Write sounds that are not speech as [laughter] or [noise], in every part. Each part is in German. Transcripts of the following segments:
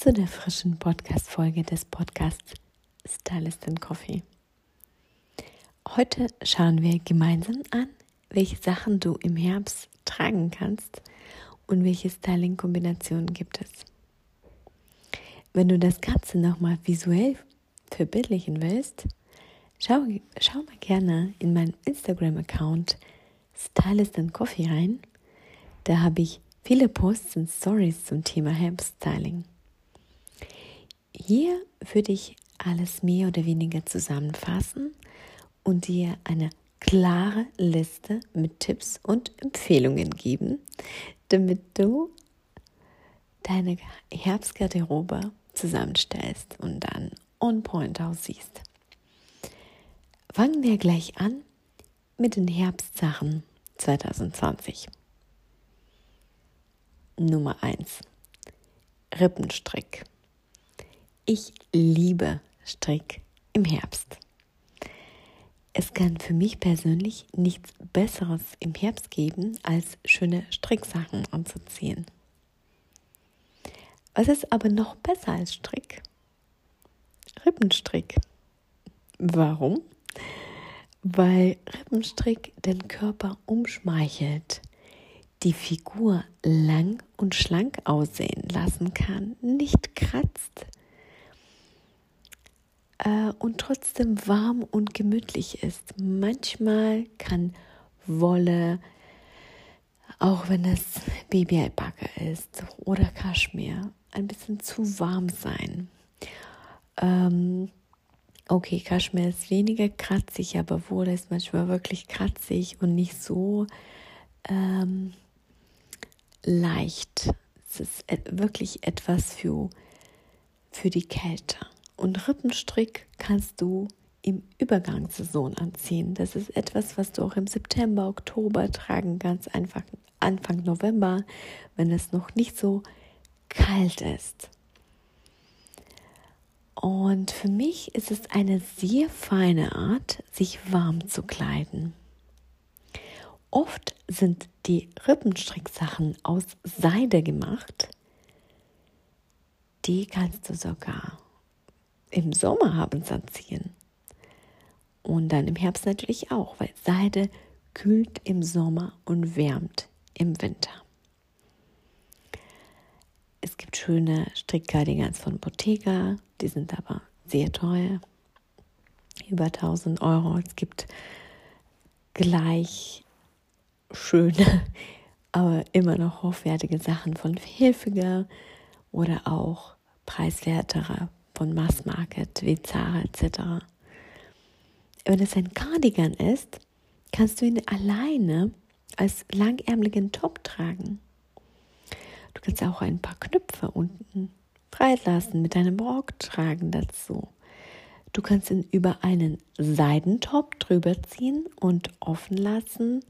zu der frischen Podcast-Folge des Podcasts Stylist and Coffee. Heute schauen wir gemeinsam an, welche Sachen du im Herbst tragen kannst und welche Styling-Kombinationen gibt es. Wenn du das Ganze nochmal visuell verbildlichen willst, schau, schau mal gerne in meinen Instagram-Account Stylist and Coffee rein. Da habe ich viele Posts und Stories zum Thema Herbststyling. Hier würde ich alles mehr oder weniger zusammenfassen und dir eine klare Liste mit Tipps und Empfehlungen geben, damit du deine Herbstgarderobe zusammenstellst und dann on point aussiehst. Fangen wir gleich an mit den Herbstsachen 2020. Nummer 1. Rippenstrick. Ich liebe Strick im Herbst. Es kann für mich persönlich nichts Besseres im Herbst geben, als schöne Stricksachen anzuziehen. Was ist aber noch besser als Strick? Rippenstrick. Warum? Weil Rippenstrick den Körper umschmeichelt, die Figur lang und schlank aussehen lassen kann, nicht kratzt, äh, und trotzdem warm und gemütlich ist. Manchmal kann Wolle, auch wenn es Babyalpaka ist oder Kaschmir, ein bisschen zu warm sein. Ähm, okay, Kaschmir ist weniger kratzig, aber Wolle ist manchmal wirklich kratzig und nicht so ähm, leicht. Es ist wirklich etwas für, für die Kälte. Und Rippenstrick kannst du im Übergangssaison anziehen. Das ist etwas, was du auch im September, Oktober tragen kannst, einfach Anfang November, wenn es noch nicht so kalt ist. Und für mich ist es eine sehr feine Art, sich warm zu kleiden. Oft sind die Rippenstricksachen aus Seide gemacht. Die kannst du sogar im Sommer abends anziehen. Und dann im Herbst natürlich auch, weil Seide kühlt im Sommer und wärmt im Winter. Es gibt schöne Strickcardigans von Bottega, die sind aber sehr teuer, über 1000 Euro. Es gibt gleich schöne, [laughs] aber immer noch hochwertige Sachen von Hilfiger oder auch preiswertere von Mass Market wie Zara etc. Wenn es ein Cardigan ist, kannst du ihn alleine als langärmeligen Top tragen. Du kannst auch ein paar Knöpfe unten freilassen mit deinem Rock tragen dazu. Du kannst ihn über einen Seidentop drüber ziehen und offen lassen.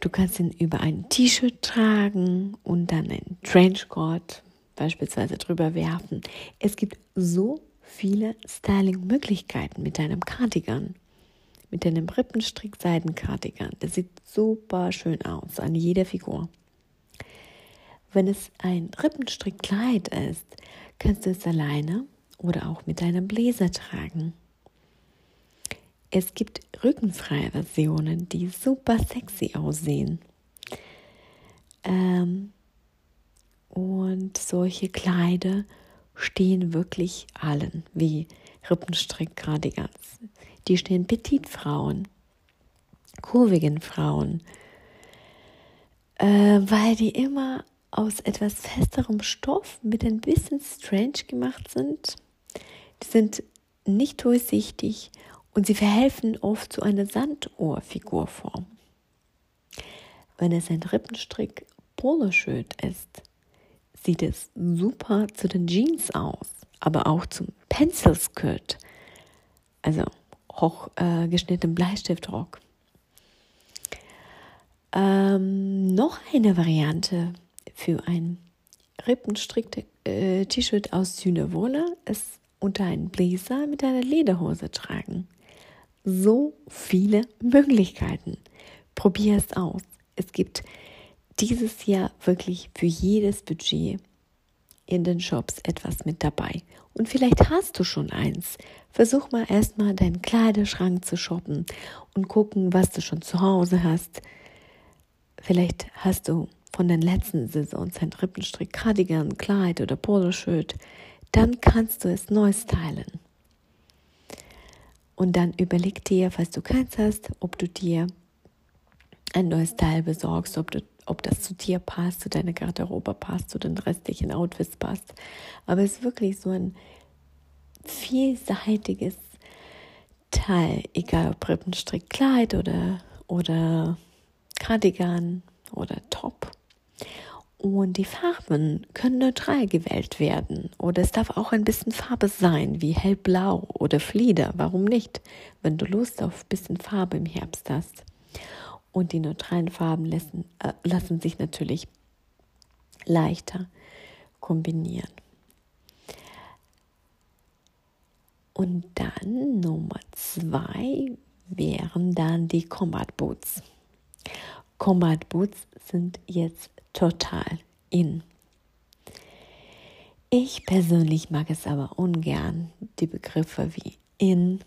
Du kannst ihn über ein T-Shirt tragen und dann ein Trenchcoat beispielsweise drüber werfen. Es gibt so viele Styling-Möglichkeiten mit deinem Cardigan. Mit deinem Rippenstrick-Seiden-Cardigan. Das sieht super schön aus an jeder Figur. Wenn es ein Rippenstrickkleid ist, kannst du es alleine oder auch mit deinem Bläser tragen. Es gibt rückenfreie Versionen, die super sexy aussehen. Ähm, und solche Kleider stehen wirklich allen, wie Rippenstrick-Cardigans. Die stehen Petitfrauen, kurvigen Frauen, äh, weil die immer aus etwas festerem Stoff mit ein bisschen strange gemacht sind. Die sind nicht durchsichtig und sie verhelfen oft zu einer Sanduhrfigurform. Wenn es ein Rippenstrick Poloshirt ist, sieht es super zu den Jeans aus, aber auch zum Pencil Skirt, also hochgeschnittenen äh, Bleistiftrock. Ähm, noch eine Variante für ein Rippenstrick-T-Shirt äh, aus Sühnewohler ist unter einen Blazer mit einer Lederhose tragen. So viele Möglichkeiten. Probier es aus. Es gibt dieses Jahr wirklich für jedes Budget in den Shops etwas mit dabei. Und vielleicht hast du schon eins. Versuch mal erstmal deinen Kleiderschrank zu shoppen und gucken, was du schon zu Hause hast. Vielleicht hast du von den letzten Saisons ein Rippenstrick, Cardigan, Kleid oder Poloshirt. Dann kannst du es neu stylen. Und dann überleg dir, falls du keins hast, ob du dir ein neues Teil besorgst, ob, du, ob das zu dir passt, zu deiner Garderobe passt, zu den restlichen Outfits passt. Aber es ist wirklich so ein vielseitiges Teil, egal ob Rippenstrick, Kleid oder, oder Cardigan oder Top. Und die Farben können neutral gewählt werden. Oder es darf auch ein bisschen Farbe sein, wie hellblau oder Flieder. Warum nicht, wenn du Lust auf ein bisschen Farbe im Herbst hast? Und die neutralen Farben lassen, äh, lassen sich natürlich leichter kombinieren. Und dann Nummer zwei wären dann die Combat Boots. Combat Boots sind jetzt total in. Ich persönlich mag es aber ungern, die Begriffe wie in,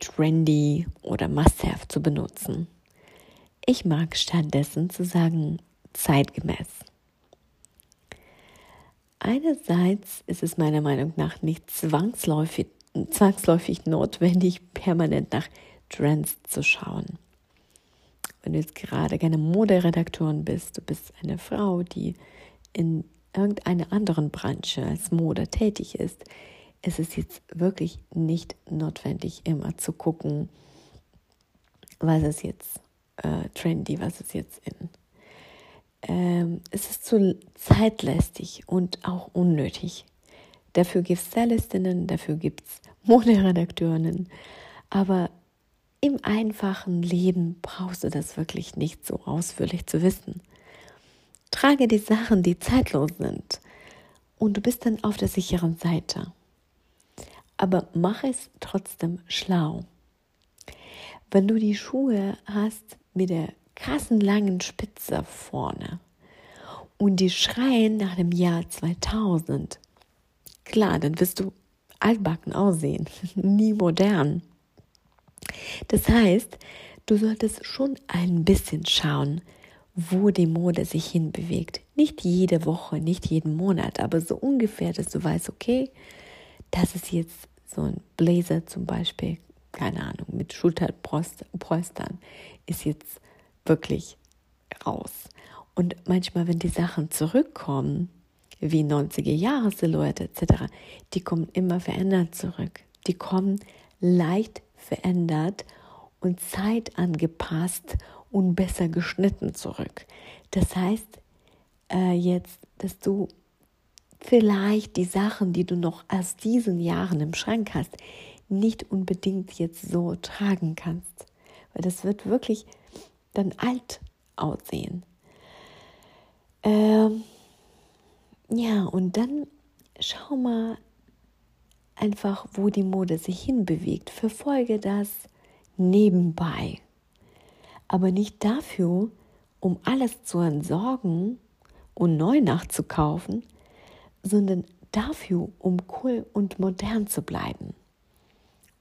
trendy oder must-have zu benutzen. Ich mag stattdessen zu sagen zeitgemäß. Einerseits ist es meiner Meinung nach nicht zwangsläufig, zwangsläufig notwendig, permanent nach Trends zu schauen wenn du jetzt gerade keine Moderedaktorin bist, du bist eine Frau, die in irgendeiner anderen Branche als Mode tätig ist, ist es jetzt wirklich nicht notwendig, immer zu gucken, was ist jetzt äh, trendy, was ist jetzt in. Ähm, es ist zu zeitlästig und auch unnötig. Dafür gibt es Stylistinnen, dafür gibt es [laughs] Moderedakteurinnen, aber im einfachen Leben brauchst du das wirklich nicht so ausführlich zu wissen. Trage die Sachen, die zeitlos sind und du bist dann auf der sicheren Seite. Aber mach es trotzdem schlau. Wenn du die Schuhe hast mit der krassen langen Spitze vorne und die schreien nach dem Jahr 2000, klar, dann wirst du altbacken aussehen, [laughs] nie modern. Das heißt, du solltest schon ein bisschen schauen, wo die Mode sich hinbewegt. Nicht jede Woche, nicht jeden Monat, aber so ungefähr, dass du weißt, okay, das ist jetzt so ein Blazer zum Beispiel, keine Ahnung, mit Schulterpolstern, ist jetzt wirklich raus. Und manchmal, wenn die Sachen zurückkommen, wie 90er Jahre Silhouette etc., die kommen immer verändert zurück. Die kommen leicht verändert und zeitangepasst und besser geschnitten zurück. Das heißt äh, jetzt, dass du vielleicht die Sachen, die du noch aus diesen Jahren im Schrank hast, nicht unbedingt jetzt so tragen kannst. Weil das wird wirklich dann alt aussehen. Ähm, ja, und dann schau mal, einfach, wo die Mode sich hinbewegt. Verfolge das nebenbei. Aber nicht dafür, um alles zu entsorgen und neu nachzukaufen, sondern dafür, um cool und modern zu bleiben.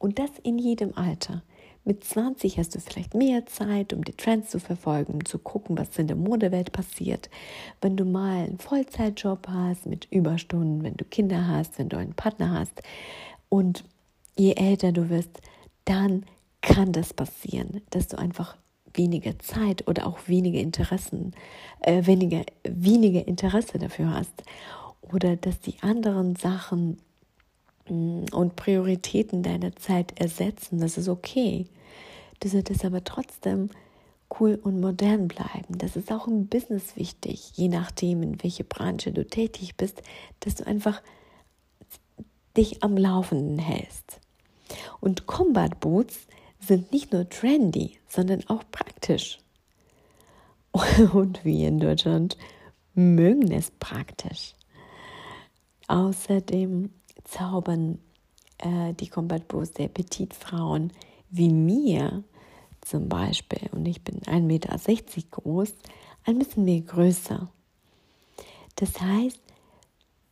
Und das in jedem Alter. Mit 20 hast du vielleicht mehr Zeit, um die Trends zu verfolgen, um zu gucken, was in der Modewelt passiert. Wenn du mal einen Vollzeitjob hast mit Überstunden, wenn du Kinder hast, wenn du einen Partner hast und je älter du wirst, dann kann das passieren, dass du einfach weniger Zeit oder auch weniger Interessen, äh, weniger, weniger Interesse dafür hast oder dass die anderen Sachen und Prioritäten deiner Zeit ersetzen. Das ist okay. Du solltest aber trotzdem cool und modern bleiben. Das ist auch im Business wichtig, je nachdem, in welche Branche du tätig bist, dass du einfach dich am Laufenden hältst. Und Combat Boots sind nicht nur trendy, sondern auch praktisch. [laughs] Und wir in Deutschland mögen es praktisch. Außerdem zaubern äh, die Combat Boots der Petitfrauen wie mir zum Beispiel, und ich bin 1,60 Meter groß, ein bisschen mehr größer. Das heißt,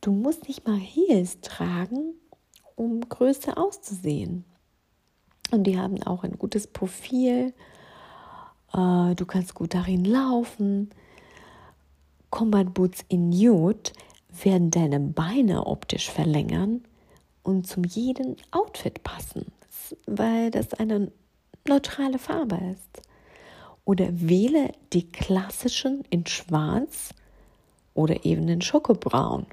du musst nicht mal Heels tragen, um größer auszusehen. Und die haben auch ein gutes Profil. Äh, du kannst gut darin laufen. Combat Boots in Nude werden deine Beine optisch verlängern und zum jeden Outfit passen, weil das eine neutrale Farbe ist. Oder wähle die klassischen in Schwarz oder eben in Schokobraun.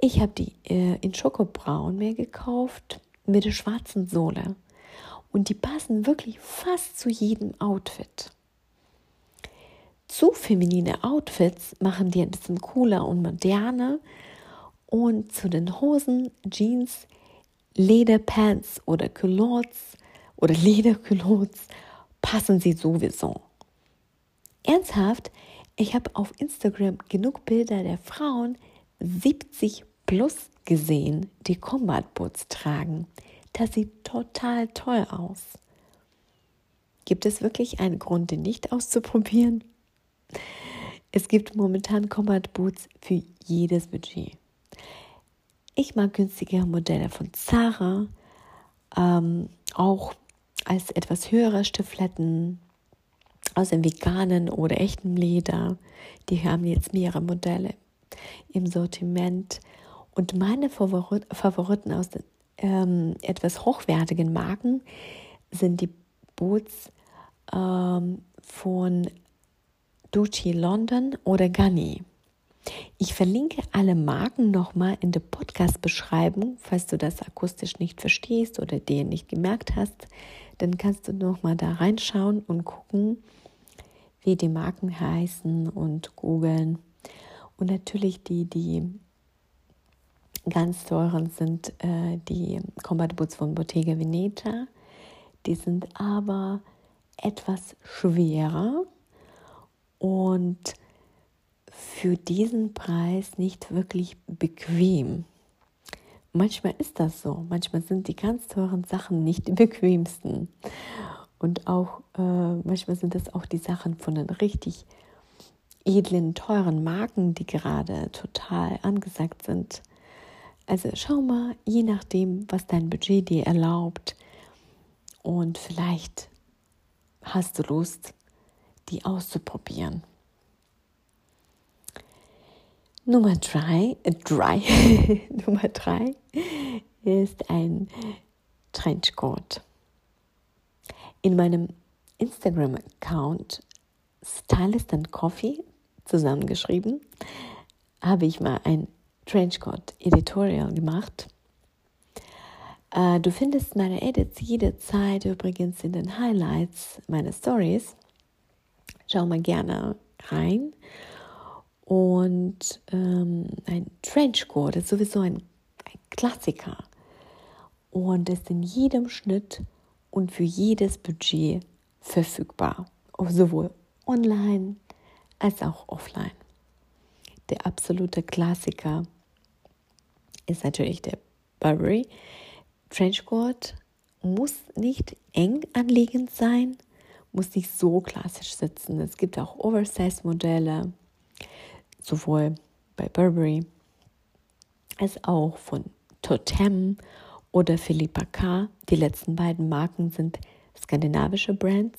Ich habe die äh, in Schokobraun mir gekauft mit der schwarzen Sohle. Und die passen wirklich fast zu jedem Outfit. Zu feminine Outfits machen die ein bisschen cooler und moderner. Und zu den Hosen, Jeans, Lederpants oder Culottes oder [laughs] Lederculottes passen sie sowieso. Ernsthaft, ich habe auf Instagram genug Bilder der Frauen 70 plus gesehen, die Combat Boots tragen. Das sieht total toll aus. Gibt es wirklich einen Grund, den nicht auszuprobieren? Es gibt momentan Combat Boots für jedes Budget. Ich mag günstige Modelle von Zara, ähm, auch als etwas höhere Stiefeletten aus dem veganen oder echten Leder. Die haben jetzt mehrere Modelle im Sortiment. Und meine Favoriten aus den ähm, etwas hochwertigen Marken sind die Boots ähm, von Ducci London oder Ganni. Ich verlinke alle Marken nochmal in der Podcast-Beschreibung, falls du das akustisch nicht verstehst oder dir nicht gemerkt hast. Dann kannst du nochmal da reinschauen und gucken, wie die Marken heißen und googeln. Und natürlich die, die ganz teuren sind äh, die Combat Boots von Bottega Veneta. Die sind aber etwas schwerer und für diesen Preis nicht wirklich bequem. Manchmal ist das so. Manchmal sind die ganz teuren Sachen nicht die bequemsten. Und auch äh, manchmal sind das auch die Sachen von den richtig edlen, teuren Marken, die gerade total angesagt sind. Also schau mal, je nachdem, was dein Budget dir erlaubt. Und vielleicht hast du Lust, die auszuprobieren. Nummer drei, äh, drei, [laughs] Nummer drei ist ein Trenchcoat. In meinem Instagram-Account Stylist and Coffee zusammengeschrieben, habe ich mal ein Trenchcoat Editorial gemacht. Äh, du findest meine Edits jederzeit übrigens in den Highlights meiner Stories. Schau mal gerne rein. Und ähm, ein Trenchcoat ist sowieso ein, ein Klassiker und ist in jedem Schnitt und für jedes Budget verfügbar, sowohl online als auch offline. Der absolute Klassiker ist natürlich der Burberry Trenchcoat. Muss nicht eng anliegend sein, muss nicht so klassisch sitzen. Es gibt auch Oversize-Modelle, sowohl bei Burberry als auch von Totem oder Philippa K. Die letzten beiden Marken sind skandinavische Brands,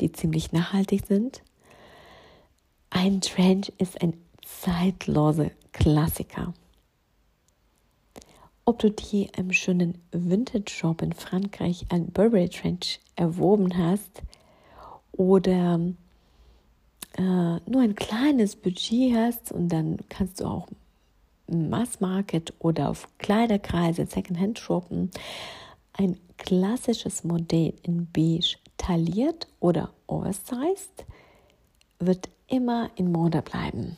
die ziemlich nachhaltig sind. Ein Trench ist ein zeitloser Klassiker. Ob du dir im schönen Vintage-Shop in Frankreich ein Burberry Trench erworben hast oder äh, nur ein kleines Budget hast und dann kannst du auch Mass Market oder auf Kleiderkreise Secondhand shoppen, ein klassisches Modell in beige tailliert oder oversized wird immer in Mode bleiben.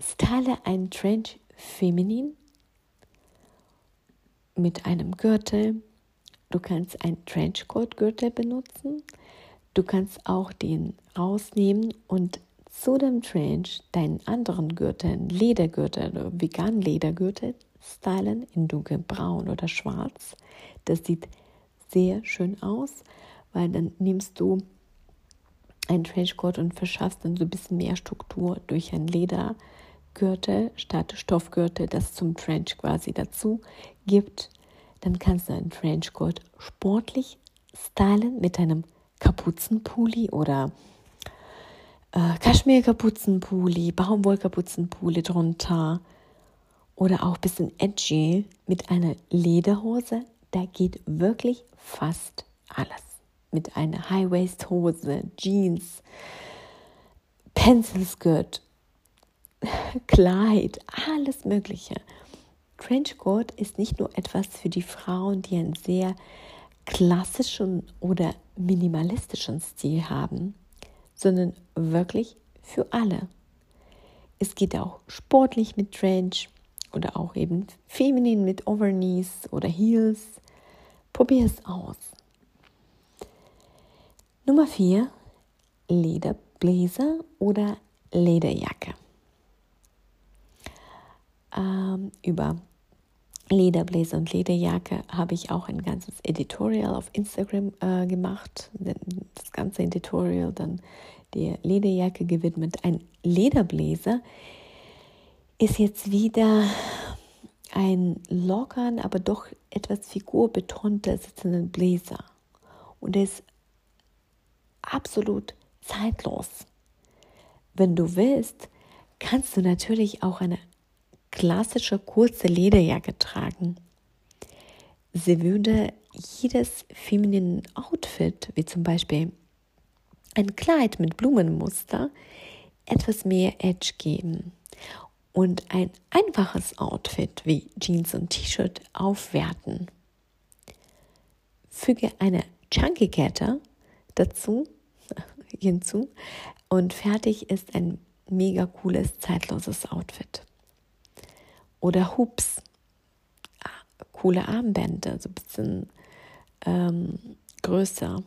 Style ein Trench feminin mit einem Gürtel. Du kannst ein Trenchcoat-Gürtel benutzen. Du kannst auch den rausnehmen und zu dem Trench deinen anderen Gürtel, Ledergürtel oder vegan Ledergürtel stylen in dunkelbraun oder schwarz. Das sieht sehr schön aus, weil dann nimmst du einen Trenchcoat und verschaffst dann so ein bisschen mehr Struktur durch ein Ledergürtel statt Stoffgürtel, das zum Trench quasi dazu gibt. Dann kannst du einen Trenchcoat sportlich stylen mit einem Kapuzenpulli oder äh, Kaschmir-Kapuzenpulli, Baumwollkapuzenpulli drunter oder auch ein bisschen edgy mit einer Lederhose. Da geht wirklich fast alles. Mit einer High-Waist-Hose, Jeans, Pencil-Skirt, [laughs] Kleid, alles Mögliche. Trenchcoat ist nicht nur etwas für die Frauen, die einen sehr klassischen oder minimalistischen Stil haben, sondern wirklich für alle. Es geht auch sportlich mit Trench oder auch eben feminin mit Overknees oder Heels. Probier es aus. Nummer 4. Lederbläser oder Lederjacke. Ähm, über Lederbläser und Lederjacke habe ich auch ein ganzes Editorial auf Instagram äh, gemacht. Das ganze Editorial dann der Lederjacke gewidmet. Ein Lederbläser ist jetzt wieder ein lockern, aber doch etwas figurbetonter sitzenden Bläser. Und er ist absolut zeitlos. Wenn du willst, kannst du natürlich auch eine klassische kurze Lederjacke tragen. Sie würde jedes feminine Outfit, wie zum Beispiel ein Kleid mit Blumenmuster, etwas mehr Edge geben und ein einfaches Outfit wie Jeans und T-Shirt aufwerten. Füge eine Chunky Kette dazu [laughs] hinzu und fertig ist ein mega cooles zeitloses Outfit oder Hoops, ah, coole Armbänder, so ein bisschen ähm, größer.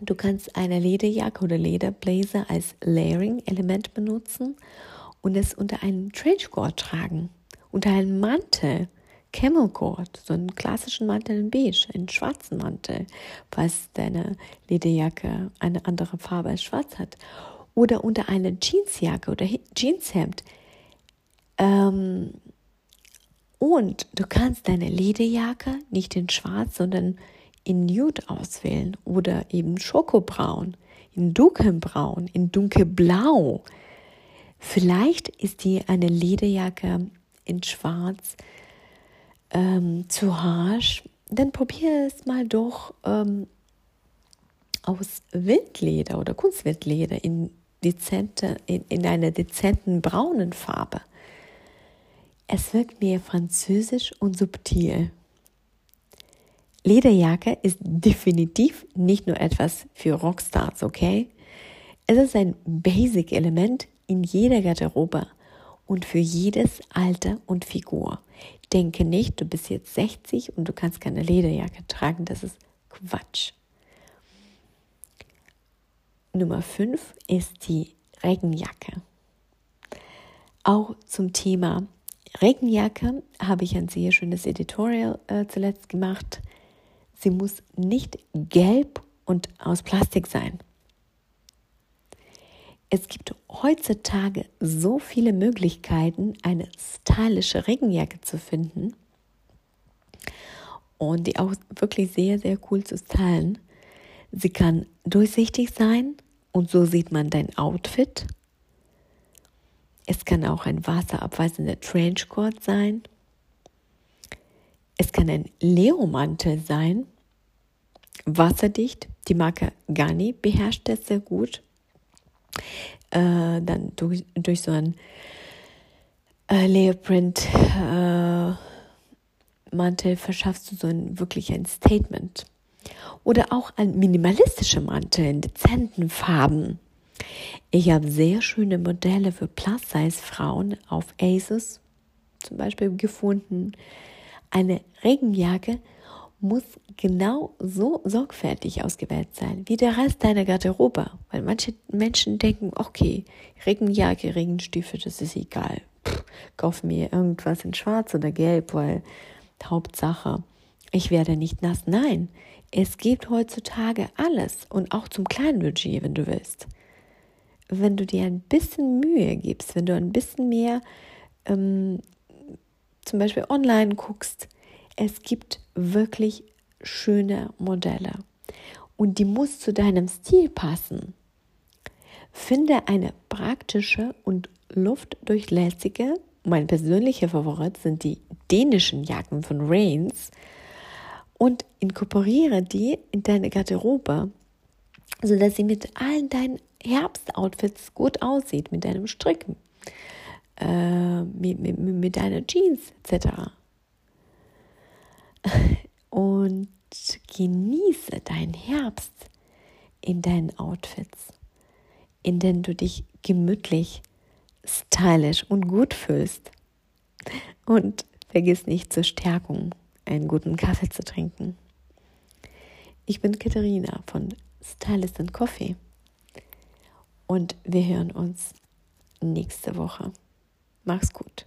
Du kannst eine Lederjacke oder Lederblazer als Layering-Element benutzen und es unter einen Trenchcoat tragen, unter einen Mantel, Camel Cord, so einen klassischen Mantel in beige, einen schwarzen Mantel, falls deine Lederjacke eine andere Farbe als schwarz hat. Oder unter eine Jeansjacke oder Jeanshemd ähm, und du kannst deine Lederjacke nicht in schwarz, sondern in Nude auswählen oder eben Schokobraun, in dunkelbraun, in dunkelblau. Vielleicht ist dir eine Lederjacke in schwarz ähm, zu harsch. Dann probiere es mal doch ähm, aus Wildleder oder Kunstwildleder in, dezente, in, in einer dezenten braunen Farbe. Es wirkt mir französisch und subtil. Lederjacke ist definitiv nicht nur etwas für Rockstars, okay? Es ist ein Basic-Element in jeder Garderobe und für jedes Alter und Figur. Denke nicht, du bist jetzt 60 und du kannst keine Lederjacke tragen, das ist Quatsch. Nummer 5 ist die Regenjacke. Auch zum Thema Regenjacke habe ich ein sehr schönes Editorial äh, zuletzt gemacht. Sie muss nicht gelb und aus Plastik sein. Es gibt heutzutage so viele Möglichkeiten, eine stylische Regenjacke zu finden und die auch wirklich sehr, sehr cool zu stylen. Sie kann durchsichtig sein und so sieht man dein Outfit es kann auch ein wasserabweisender Trenchcoat sein. Es kann ein Leomantel sein, wasserdicht. Die Marke Gani beherrscht das sehr gut. Äh, dann durch, durch so ein äh, Leoprint äh, Mantel verschaffst du so ein, wirklich ein Statement. Oder auch ein minimalistischer Mantel in dezenten Farben. Ich habe sehr schöne Modelle für Plus-Size-Frauen auf Asus zum Beispiel gefunden. Eine Regenjacke muss genau so sorgfältig ausgewählt sein wie der Rest deiner Garderobe. Weil manche Menschen denken, okay, Regenjacke, Regenstiefel, das ist egal. Pff, kauf mir irgendwas in schwarz oder gelb, weil Hauptsache, ich werde nicht nass. Nein, es gibt heutzutage alles und auch zum kleinen Budget, wenn du willst. Wenn du dir ein bisschen Mühe gibst, wenn du ein bisschen mehr ähm, zum Beispiel online guckst, es gibt wirklich schöne Modelle und die muss zu deinem Stil passen. Finde eine praktische und luftdurchlässige, mein persönlicher Favorit sind die dänischen Jacken von Rains und inkorporiere die in deine Garderobe, sodass sie mit allen deinen Herbstoutfits gut aussieht, mit deinem Stricken, äh, mit, mit, mit deiner Jeans etc. [laughs] Und genieße deinen Herbst in deinen Outfits, in denen du dich gemütlich, stylisch und gut fühlst. Und vergiss nicht zur Stärkung einen guten Kaffee zu trinken. Ich bin Katharina von Stylist and Coffee und wir hören uns nächste Woche. Mach's gut.